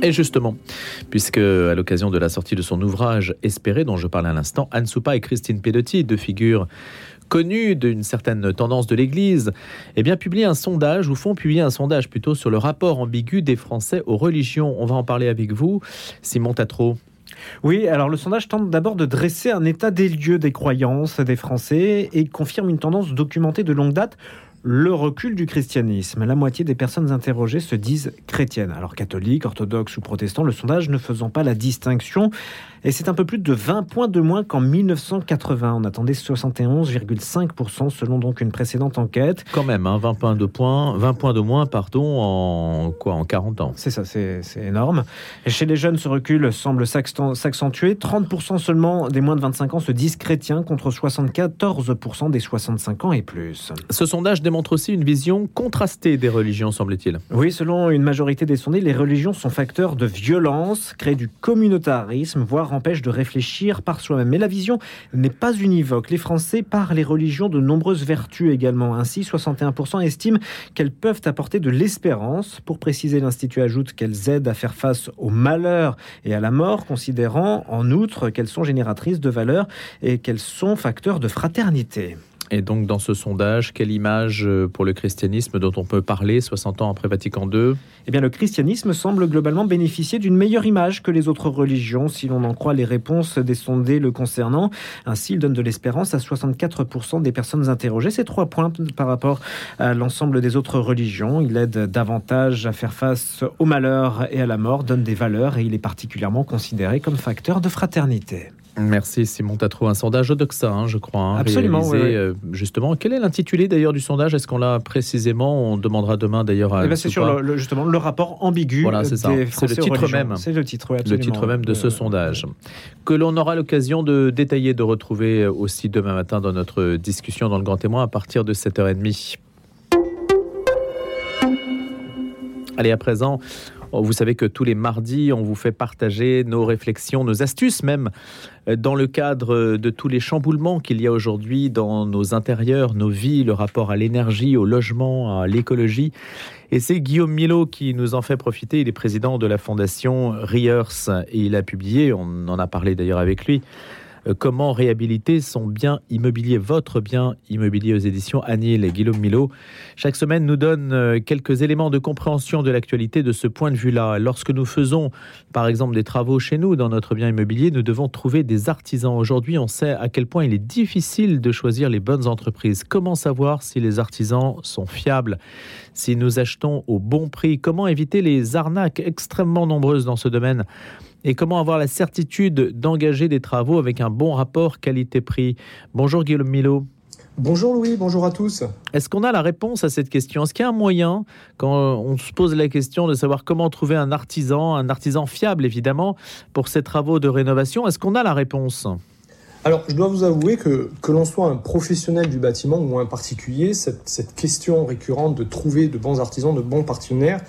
Et justement, puisque à l'occasion de la sortie de son ouvrage Espérer, dont je parlais à l'instant, Anne Soupa et Christine Pedotti, deux figures connues d'une certaine tendance de l'Église, eh bien, publient un sondage, ou font publier un sondage plutôt, sur le rapport ambigu des Français aux religions. On va en parler avec vous, Simon Tatro. Oui, alors le sondage tente d'abord de dresser un état des lieux des croyances des Français et confirme une tendance documentée de longue date le recul du christianisme. La moitié des personnes interrogées se disent chrétiennes. Alors catholiques, orthodoxes ou protestants, le sondage ne faisant pas la distinction. Et c'est un peu plus de 20 points de moins qu'en 1980. On attendait 71,5% selon donc une précédente enquête. Quand même, 20 hein, points de points, 20 points de moins, pardon, en quoi, en 40 ans? C'est ça, c'est énorme. Et chez les jeunes, ce recul semble s'accentuer. 30% seulement des moins de 25 ans se disent chrétiens contre 74% des 65 ans et plus. Ce sondage démontre aussi une vision contrastée des religions, semble-t-il. Oui, selon une majorité des sondés, les religions sont facteurs de violence, créent du communautarisme, voire empêchent de réfléchir par soi-même. Mais la vision n'est pas univoque. Les Français, par les religions, de nombreuses vertus également. Ainsi, 61% estiment qu'elles peuvent apporter de l'espérance. Pour préciser, l'Institut ajoute qu'elles aident à faire face au malheur et à la mort, considérant en outre qu'elles sont génératrices de valeurs et qu'elles sont facteurs de fraternité. Et donc, dans ce sondage, quelle image euh, pour le christianisme dont on peut parler 60 ans après Vatican II Eh bien, le christianisme semble globalement bénéficier d'une meilleure image que les autres religions, si l'on en croit les réponses des sondés le concernant. Ainsi, il donne de l'espérance à 64% des personnes interrogées. C'est trois points par rapport à l'ensemble des autres religions. Il aide davantage à faire face au malheur et à la mort, donne des valeurs et il est particulièrement considéré comme facteur de fraternité. Merci Simon Tatro. Un sondage Odoxa, hein, je crois. Hein, Absolument. Euh, justement, quel est l'intitulé d'ailleurs du sondage? Est-ce qu'on l'a précisément? On demandera demain d'ailleurs à. Eh ben, c'est sur le, justement le rapport ambigu. Voilà, c'est ça. C'est le titre même. C'est le titre, Le titre même de ce sondage que l'on aura l'occasion de détailler, de retrouver aussi demain matin dans notre discussion dans le Grand Témoin à partir de 7h30. Allez, à présent, vous savez que tous les mardis, on vous fait partager nos réflexions, nos astuces même, euh, dans le cadre de tous les chamboulements qu'il y a aujourd'hui dans nos intérieurs, nos vies, le rapport à l'énergie, au logement, à l'écologie. Et c'est Guillaume Milo qui nous en fait profiter. Il est président de la fondation Riers et il a publié, on en a parlé d'ailleurs avec lui, euh, comment réhabiliter son bien immobilier, votre bien immobilier aux éditions Anil et Guillaume Milo. Chaque semaine nous donne euh, quelques éléments de compréhension de l'actualité de ce point de vue-là. Lorsque nous faisons, par exemple, des travaux chez nous, dans notre bien immobilier, nous devons trouver des artisans. Aujourd'hui, on sait à quel point il est difficile de choisir les bonnes entreprises. Comment savoir si les artisans sont fiables, si nous achetons au bon prix Comment éviter les arnaques extrêmement nombreuses dans ce domaine? Et comment avoir la certitude d'engager des travaux avec un bon rapport qualité-prix? Bonjour Guillaume Milo. Bonjour Louis, bonjour à tous. Est-ce qu'on a la réponse à cette question? Est-ce qu'il y a un moyen, quand on se pose la question de savoir comment trouver un artisan, un artisan fiable évidemment, pour ces travaux de rénovation, est-ce qu'on a la réponse? Alors, je dois vous avouer que que l'on soit un professionnel du bâtiment ou un particulier, cette, cette question récurrente de trouver de bons artisans, de bons partenaires,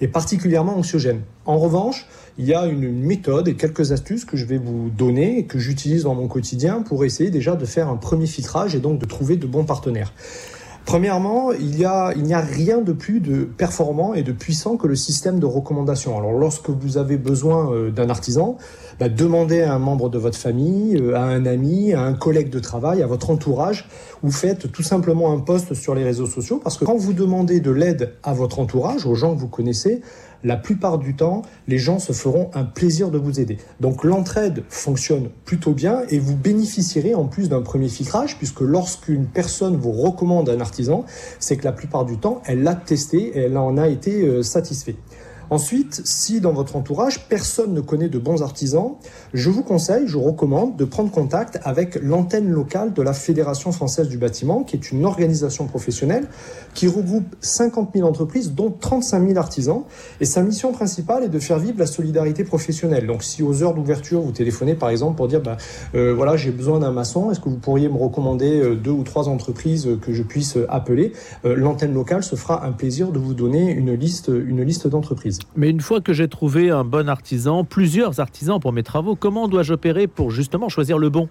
est particulièrement anxiogène. En revanche, il y a une méthode et quelques astuces que je vais vous donner et que j'utilise dans mon quotidien pour essayer déjà de faire un premier filtrage et donc de trouver de bons partenaires. Premièrement, il n'y a, a rien de plus de performant et de puissant que le système de recommandation. Alors lorsque vous avez besoin euh, d'un artisan, bah, demandez à un membre de votre famille, euh, à un ami, à un collègue de travail, à votre entourage, ou faites tout simplement un post sur les réseaux sociaux parce que quand vous demandez de l'aide à votre entourage, aux gens que vous connaissez, la plupart du temps, les gens se feront un plaisir de vous aider. Donc l'entraide fonctionne plutôt bien et vous bénéficierez en plus d'un premier filtrage puisque lorsqu'une personne vous recommande un artisan, c'est que la plupart du temps, elle l'a testé elle en a été euh, satisfaite. Ensuite, si dans votre entourage, personne ne connaît de bons artisans, je vous conseille, je recommande de prendre contact avec l'antenne locale de la Fédération française du bâtiment, qui est une organisation professionnelle qui regroupe 50 000 entreprises, dont 35 000 artisans. Et sa mission principale est de faire vivre la solidarité professionnelle. Donc si aux heures d'ouverture, vous téléphonez par exemple pour dire, bah, euh, voilà, j'ai besoin d'un maçon, est-ce que vous pourriez me recommander euh, deux ou trois entreprises que je puisse appeler euh, L'antenne locale se fera un plaisir de vous donner une liste, une liste d'entreprises. Mais une fois que j'ai trouvé un bon artisan, plusieurs artisans pour mes travaux, comment dois-je opérer pour justement choisir le bon?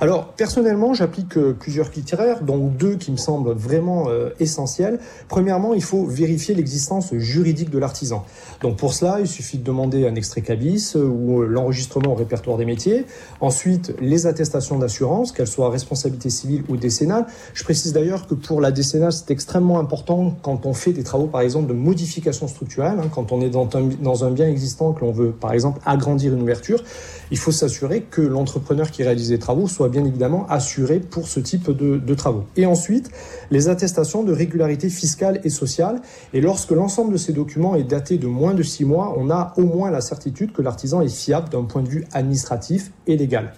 Alors, personnellement, j'applique euh, plusieurs critères, dont deux qui me semblent vraiment euh, essentiels. Premièrement, il faut vérifier l'existence juridique de l'artisan. Donc, pour cela, il suffit de demander un extrait cabis euh, ou l'enregistrement au répertoire des métiers. Ensuite, les attestations d'assurance, qu'elles soient responsabilité civile ou décennale. Je précise d'ailleurs que pour la décennale, c'est extrêmement important quand on fait des travaux, par exemple, de modification structurelle, hein, quand on est dans un, dans un bien existant, que l'on veut, par exemple, agrandir une ouverture. Il faut s'assurer que l'entrepreneur qui réalise les travaux soit bien évidemment assuré pour ce type de, travaux. Et ensuite, les attestations de régularité fiscale et sociale. Et lorsque l'ensemble de ces documents est daté de moins de six mois, on a au moins la certitude que l'artisan est fiable d'un point de vue administratif et légal.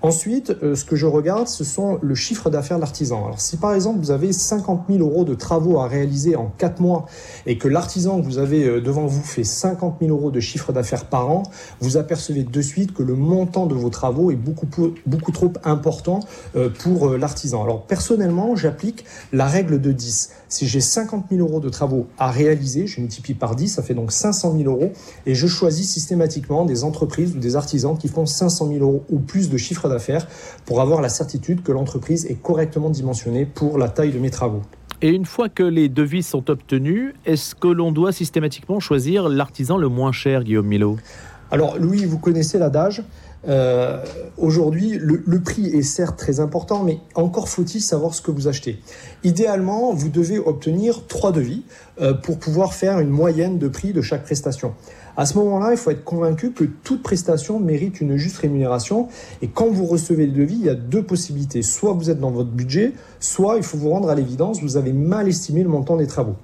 Ensuite, euh, ce que je regarde, ce sont le chiffre d'affaires de l'artisan. Alors, si par exemple vous avez 50 000 euros de travaux à réaliser en 4 mois et que l'artisan que vous avez euh, devant vous fait 50 000 euros de chiffre d'affaires par an, vous apercevez de suite que le montant de vos travaux est beaucoup, beaucoup trop important euh, pour l'artisan. Alors, personnellement, j'applique la règle de 10. Si j'ai 50 000 euros de travaux à réaliser, je multiplie par 10, ça fait donc 500 000 euros et je choisis systématiquement des entreprises ou des artisans qui font 500 000 euros ou plus de chiffre d'affaires pour avoir la certitude que l'entreprise est correctement dimensionnée pour la taille de mes travaux. Et une fois que les devis sont obtenus, est-ce que l'on doit systématiquement choisir l'artisan le moins cher, Guillaume Milo Alors Louis, vous connaissez l'adage euh, Aujourd'hui, le, prix est certes très important, mais encore faut-il savoir ce que vous achetez. Idéalement, vous devez obtenir trois devis euh, pour pouvoir faire une moyenne de prix de chaque prestation. À ce moment-là, il faut être convaincu que toute prestation mérite une juste rémunération. Et quand vous recevez le devis, il y a deux possibilités. Soit vous êtes dans votre budget, soit il faut vous rendre à l'évidence, vous avez mal estimé le montant des travaux.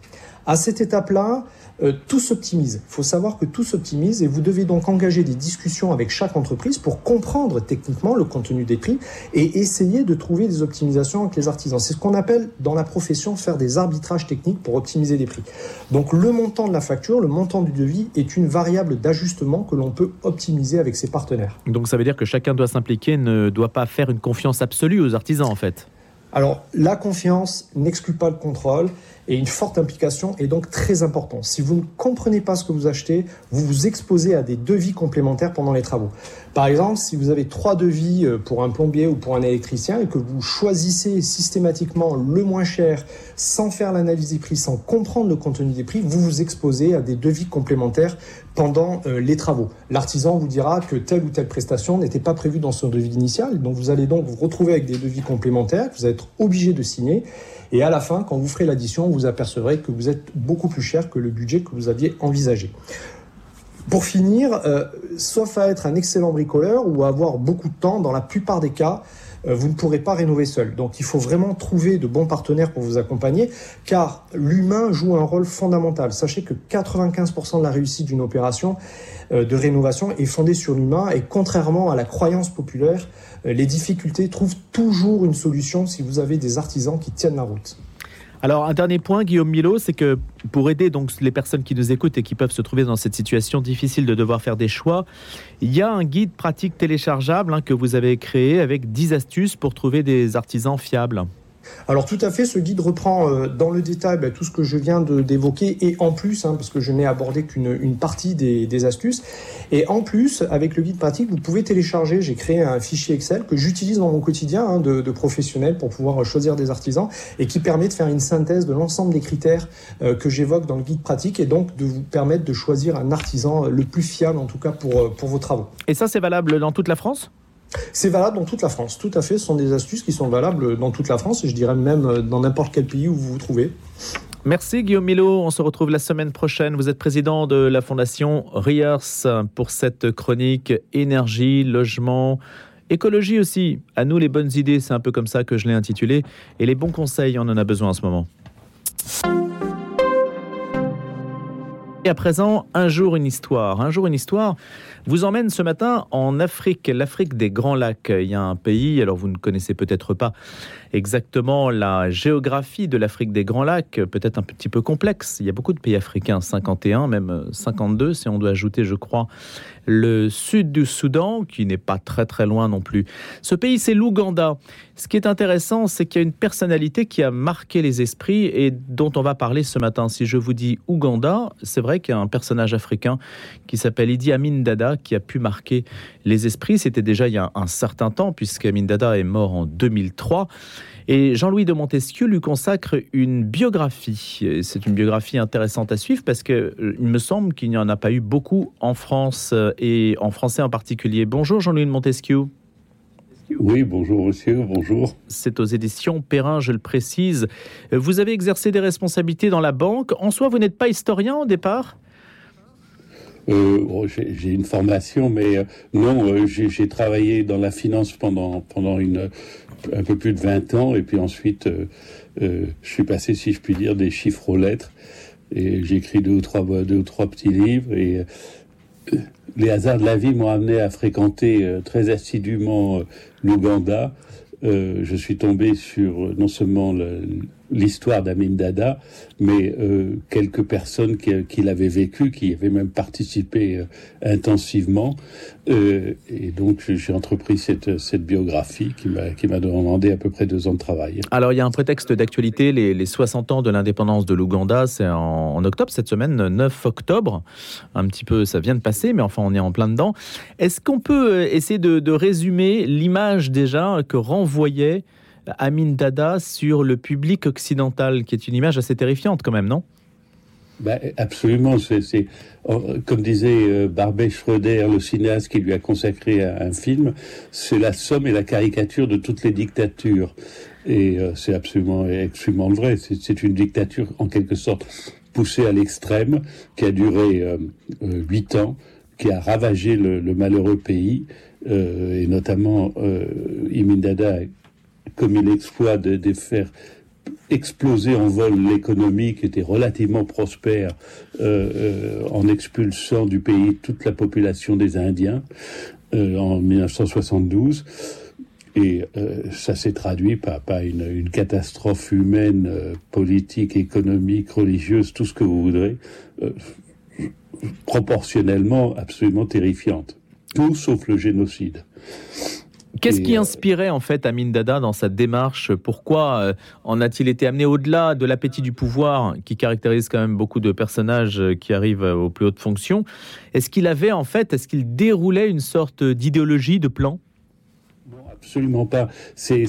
À cette étape-là, euh, tout s'optimise. Il faut savoir que tout s'optimise et vous devez donc engager des discussions avec chaque entreprise pour comprendre techniquement le contenu des prix et essayer de trouver des optimisations avec les artisans. C'est ce qu'on appelle dans la profession faire des arbitrages techniques pour optimiser les prix. Donc le montant de la facture, le montant du devis est une variable d'ajustement que l'on peut optimiser avec ses partenaires. Donc ça veut dire que chacun doit s'impliquer, ne doit pas faire une confiance absolue aux artisans en fait. Alors, la confiance n'exclut pas le contrôle et une forte implication est donc très importante. Si vous ne comprenez pas ce que vous achetez, vous vous exposez à des devis complémentaires pendant les travaux. Par exemple, si vous avez trois devis euh, pour un plombier ou pour un électricien et que vous choisissez systématiquement le moins cher sans faire l'analyse des prix, sans comprendre le contenu des prix, vous vous exposez à des devis complémentaires pendant euh, les travaux. L'artisan vous dira que telle ou telle prestation n'était pas prévue dans son devis initial, donc vous allez donc vous retrouver avec des devis complémentaires que vous allez être obligé de signer. Et à la fin, quand vous ferez l'addition, vous apercevrez que vous êtes beaucoup plus cher que le budget que vous aviez envisagé. Pour finir, euh, sauf à être un excellent bricoleur ou à avoir beaucoup de temps, dans la plupart des cas, vous ne pourrez pas rénover seul. Donc il faut vraiment trouver de bons partenaires pour vous accompagner, car l'humain joue un rôle fondamental. Sachez que 95% de la réussite d'une opération euh, de rénovation est fondée sur l'humain, et contrairement à la croyance populaire, euh, les difficultés trouvent toujours une solution si vous avez des artisans qui tiennent la route. Alors, un dernier point, Guillaume Milo, c'est que pour aider donc les personnes qui nous écoutent et qui peuvent se trouver dans cette situation difficile de devoir faire des choix, il y a un guide pratique téléchargeable hein, que vous avez créé avec 10 astuces pour trouver des artisans fiables. Alors tout à fait, ce guide reprend euh, dans le détail bah, tout ce que je viens d'évoquer et en plus, hein, parce que je n'ai abordé qu'une partie des, astuces, et en plus, avec le guide pratique, vous pouvez télécharger, j'ai créé un fichier Excel que j'utilise dans mon quotidien hein, de, professionnel pour pouvoir choisir des artisans et qui permet de faire une synthèse de l'ensemble des critères euh, que j'évoque dans le guide pratique et donc de vous permettre de choisir un artisan le plus fiable en tout cas pour, euh, pour vos travaux. Et ça, c'est valable dans toute la France? C'est valable dans toute la France, tout à fait. Ce sont des astuces qui sont valables dans toute la France et je dirais même dans n'importe quel pays où vous vous trouvez. Merci Guillaume Milo. On se retrouve la semaine prochaine. Vous êtes président de la fondation Riers pour cette chronique énergie, logement, écologie aussi. À nous les bonnes idées, c'est un peu comme ça que je l'ai intitulé. Et les bons conseils, on en a besoin en ce moment. Et à présent, un jour une histoire. Un jour une histoire vous emmène ce matin en Afrique, l'Afrique des Grands Lacs. Il y a un pays, alors vous ne connaissez peut-être pas, exactement la géographie de l'Afrique des Grands Lacs, peut-être un petit peu complexe. Il y a beaucoup de pays africains, 51, même 52 si on doit ajouter, je crois, le sud du Soudan, qui n'est pas très très loin non plus. Ce pays, c'est l'Ouganda. Ce qui est intéressant, c'est qu'il y a une personnalité qui a marqué les esprits et dont on va parler ce matin. Si je vous dis Ouganda, c'est vrai qu'il y a un personnage africain qui s'appelle Idi Amin Dada qui a pu marquer les esprits. C'était déjà il y a un certain temps, puisque Amin Dada est mort en 2003. Et Jean-Louis de Montesquieu lui consacre une biographie. C'est une biographie intéressante à suivre parce qu'il euh, me semble qu'il n'y en a pas eu beaucoup en France euh, et en français en particulier. Bonjour Jean-Louis de Montesquieu. Oui, bonjour monsieur, bonjour. C'est aux éditions Perrin, je le précise. Vous avez exercé des responsabilités dans la banque. En soi, vous n'êtes pas historien au départ? Euh, oh, J'ai une formation, mais non, j'ai travaillé dans la finance pendant, pendant une, un peu plus de 20 ans, et puis ensuite, euh, euh, je suis passé, si je puis dire, des chiffres aux lettres, et j'ai écrit deux ou trois, deux ou trois petits livres, et euh, les hasards de la vie m'ont amené à fréquenter très assidûment l'Ouganda. je suis tombé sur non seulement le, l'histoire d'Amin Dada, mais euh, quelques personnes qui, l'avaient vécu, qui avaient même participé euh, intensivement. Euh, et donc, j'ai entrepris cette, cette biographie qui m'a demandé à peu près deux ans de travail. Alors, il y a un prétexte d'actualité, les, les, 60 ans de l'indépendance de l'Ouganda, c'est en, octobre, cette semaine, 9 octobre. Un petit peu, ça vient de passer, mais enfin, on est en plein dedans. Est-ce qu'on peut essayer de, de résumer l'image déjà que renvoyait Amin Dada sur le public occidental, qui est une image assez terrifiante quand même, non? Bah, absolument, c'est oh, comme disait euh, Barbet Schroeder, le cinéaste qui lui a consacré un, film, c'est la somme et la caricature de toutes les dictatures. Et euh, c'est absolument, absolument vrai. C'est une dictature en quelque sorte poussée à l'extrême, qui a duré euh, huit ans, qui a ravagé le, malheureux pays, et notamment Imindada commis l'exploit de, de, faire exploser en vol l'économie qui était relativement prospère euh, euh, en expulsant du pays toute la population des Indiens euh, en 1972. Et ça s'est traduit par, une, une, catastrophe humaine, politique, économique, religieuse, tout ce que vous voudrez, proportionnellement absolument terrifiante. Tout sauf le génocide. Qu'est-ce qui euh, inspirait en fait Amin Dada dans sa démarche? Pourquoi euh, en a-t-il été amené au-delà de l'appétit du pouvoir qui caractérise quand même beaucoup de personnages euh, qui arrivent aux plus hautes fonctions? Est-ce qu'il avait en fait, est-ce qu'il déroulait une sorte d'idéologie, de plan? Absolument pas. C'est,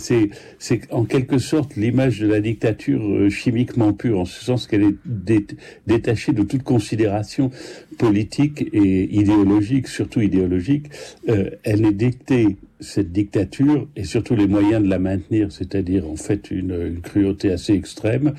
en quelque sorte l'image de la dictature euh, chimiquement pure, en ce sens qu'elle est détachée de toute considération politique et idéologique, surtout idéologique. Euh, elle est dictée, cette dictature, et surtout les moyens de la maintenir, c'est-à-dire en fait une, une cruauté assez extrême,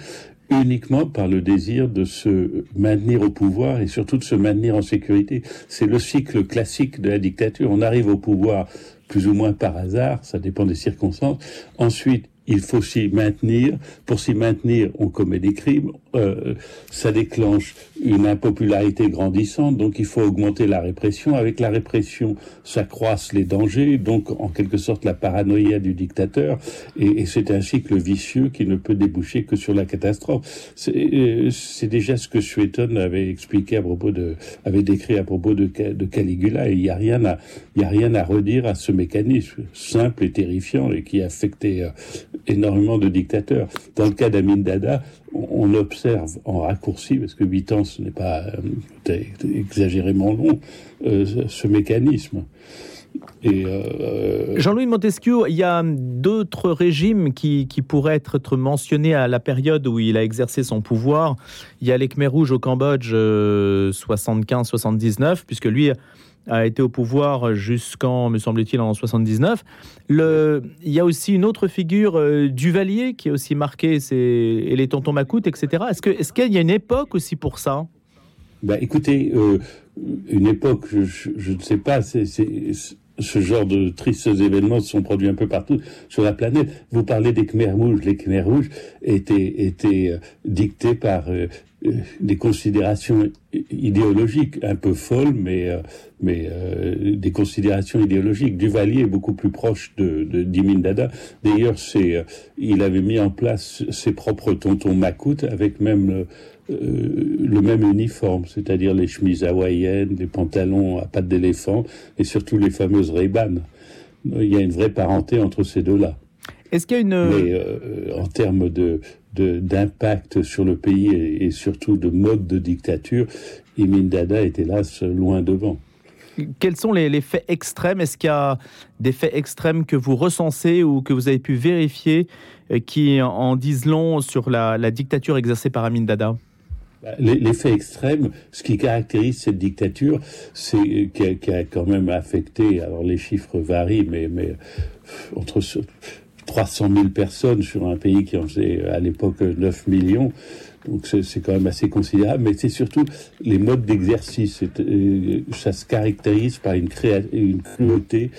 uniquement par le désir de se maintenir au pouvoir et surtout de se maintenir en sécurité. C'est le cycle classique de la dictature. On arrive au pouvoir plus ou moins par hasard, ça dépend des circonstances. Ensuite, il faut s'y maintenir. Pour s'y maintenir, on commet des crimes. Euh, ça déclenche une impopularité grandissante, donc il faut augmenter la répression. Avec la répression, s'accroissent les dangers, donc en quelque sorte la paranoïa du dictateur, et, c'est un cycle vicieux qui ne peut déboucher que sur la catastrophe. C'est euh, déjà ce que Suétone avait expliqué à propos de, avait décrit à propos de, Caligula, et il n'y a rien à, il a rien à redire à ce mécanisme simple et terrifiant et qui affectait euh, énormément de dictateurs. Dans le cas d'Amin Dada, on observe en raccourci, parce que 8 ans ce n'est pas euh, exagérément long, euh, ce mécanisme. Euh, Jean-Louis Montesquieu, il y a d'autres régimes qui, pourraient être mentionnés à la période où il a exercé son pouvoir. Il y a les Khmer rouges au Cambodge 75-79, puisque lui a été au pouvoir jusqu'en, me semble-t-il, en 79. Le, il y a aussi une autre figure, euh, Duvalier, qui est aussi marqué, c'est et les tontons Macoutes, etc. Est-ce que, est-ce qu'il y a une époque aussi pour ça? Bah, écoutez, euh, une époque, je, ne sais pas, c'est, ce genre de tristes événements se sont produits un peu partout sur la planète. Vous parlez des Khmer rouges. Les Khmer rouges étaient, étaient euh, dictés par des considérations idéologiques un peu folles, mais, mais des considérations idéologiques. Duvalier est beaucoup plus proche de, de Dada. D'ailleurs, c'est, il avait mis en place ses propres tontons macoutes avec même le même uniforme, c'est-à-dire les chemises hawaïennes, les pantalons à pattes d'éléphant et surtout les fameuses ray Il y a une vraie parenté entre ces deux-là. Est-ce qu'il y a une... Mais euh, en termes de, d'impact sur le pays et, surtout de mode de dictature, Imin Dada est hélas loin devant. Quels sont les, faits extrêmes? Est-ce qu'il y a des faits extrêmes que vous recensez ou que vous avez pu vérifier euh, qui en disent long sur la, dictature exercée par Amin Dada? Bah, les, faits extrêmes, ce qui caractérise cette dictature, c'est qui, a, quand même affecté. Alors les chiffres varient, mais, entre 300 000 personnes sur un pays qui en faisait à l'époque 9 millions. Donc c'est quand même assez considérable, mais c'est surtout les modes d'exercice. Euh, ça se caractérise par une, une cruauté,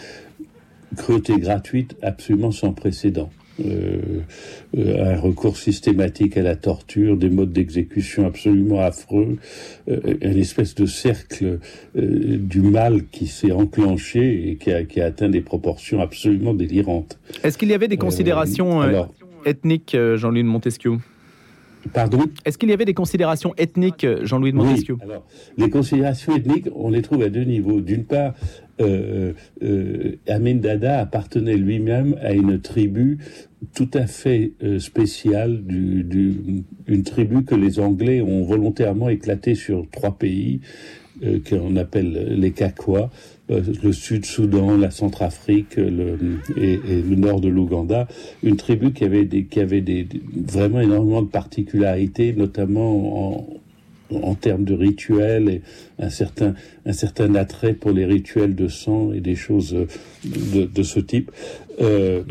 cruauté gratuite absolument sans précédent. Euh, euh, un recours systématique à la torture, des modes d'exécution absolument affreux, euh, une espèce de cercle du mal qui s'est enclenché et qui a, qui a, atteint des proportions absolument délirantes. Est-ce qu'il y avait des considérations ethniques, Jean-Louis de Montesquieu? Pardon Est-ce qu'il y avait des considérations ethniques, Jean-Louis de Montesquieu oui, alors, Les considérations ethniques, on les trouve à deux niveaux. D'une part, euh, euh, Amin Dada appartenait lui-même à une tribu tout à fait euh, spéciale, du, une tribu que les Anglais ont volontairement éclatée sur trois pays, euh, qu'on appelle les Kakwa, euh, le Sud-Soudan, la Centrafrique et, le nord de l'Ouganda, une tribu qui avait, vraiment énormément de particularités, notamment en, termes de rituels et un certain, attrait pour les rituels de sang et des choses de, de ce type. Euh,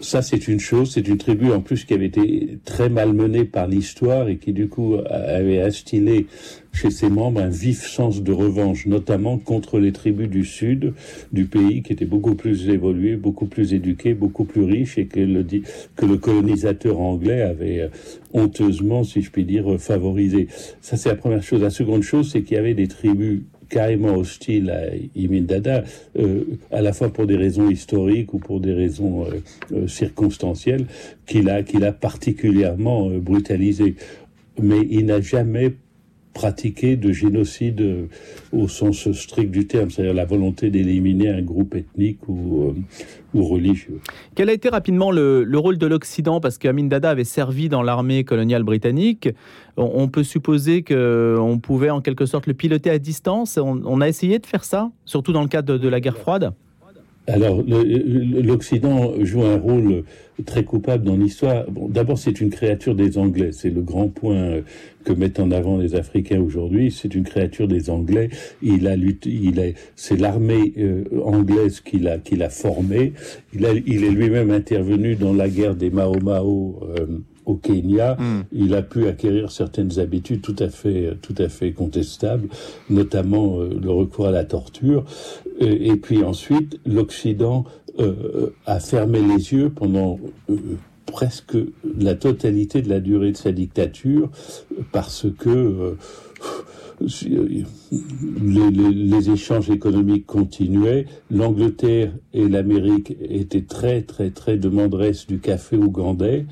ça, c'est une chose. C'est une tribu en plus qui avait été très malmenée par l'histoire et qui du coup avait instillé chez ses membres un vif sens de revanche, notamment contre les tribus du sud du pays qui étaient beaucoup plus évoluées, beaucoup plus éduquées, beaucoup plus riches et que le, que le colonisateur anglais avait euh, honteusement, si je puis dire, favorisé. Ça, c'est la première chose. La seconde chose, c'est qu'il y avait des tribus carrément hostile à Imin Dada, euh, à la fois pour des raisons historiques ou pour des raisons euh, euh, circonstancielles, qu'il a, qu'il a particulièrement brutalisé. Mais il n'a jamais pratiqué de génocide au sens strict du terme, c'est-à-dire la volonté d'éliminer un groupe ethnique ou, ou religieux. Quel a été rapidement le, rôle de l'Occident? Parce qu'Amin Dada avait servi dans l'armée coloniale britannique. On, peut supposer qu'on pouvait en quelque sorte le piloter à distance. On, a essayé de faire ça, surtout dans le cadre de la guerre froide? Alors, l'Occident joue un rôle très coupable dans l'histoire. Bon, D'abord, c'est une créature des Anglais. C'est le grand point que mettent en avant les Africains aujourd'hui. C'est une créature des Anglais. Il a lutté. Il est. C'est l'armée euh, anglaise qui l'a qui l'a formé. Il, a, il est lui-même intervenu dans la guerre des Mao Mao. Euh, au Kenya, hmm. il a pu acquérir certaines habitudes tout à fait, tout à fait contestables, notamment euh, le recours à la torture. Et, et puis ensuite, l'Occident euh, a fermé les yeux pendant euh, presque la totalité de la durée de sa dictature parce que les, les, échanges économiques continuaient. L'Angleterre et l'Amérique étaient très, très, très demanderesses du café ougandais.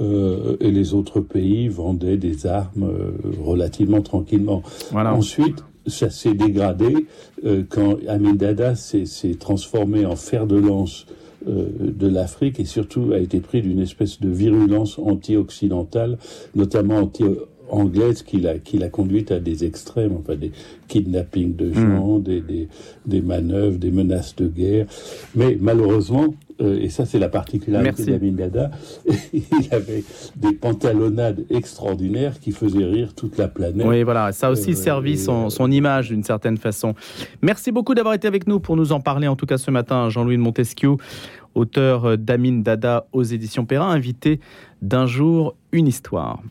Euh, et les autres pays vendaient des armes euh, relativement tranquillement. Ensuite, ça s'est dégradé euh, quand Amin Dada s'est transformé en fer de lance euh, de l'Afrique et surtout a été pris d'une espèce de virulence anti-occidentale, notamment anti anglaise qui l'a qui l'a conduite à des extrêmes, enfin des kidnappings de gens, hmm. des, des, des, manœuvres, des menaces de guerre. Mais malheureusement, euh, et ça c'est la particularité d'Amin Dada, il avait des pantalonnades extraordinaires qui faisaient rire toute la planète. Oui, voilà, ça a aussi euh, servi son, son image d'une certaine façon. Merci beaucoup d'avoir été avec nous pour nous en parler, en tout cas ce matin, Jean-Louis de Montesquieu auteur d'Amin Dada aux éditions Perrin, invité d'un jour une histoire.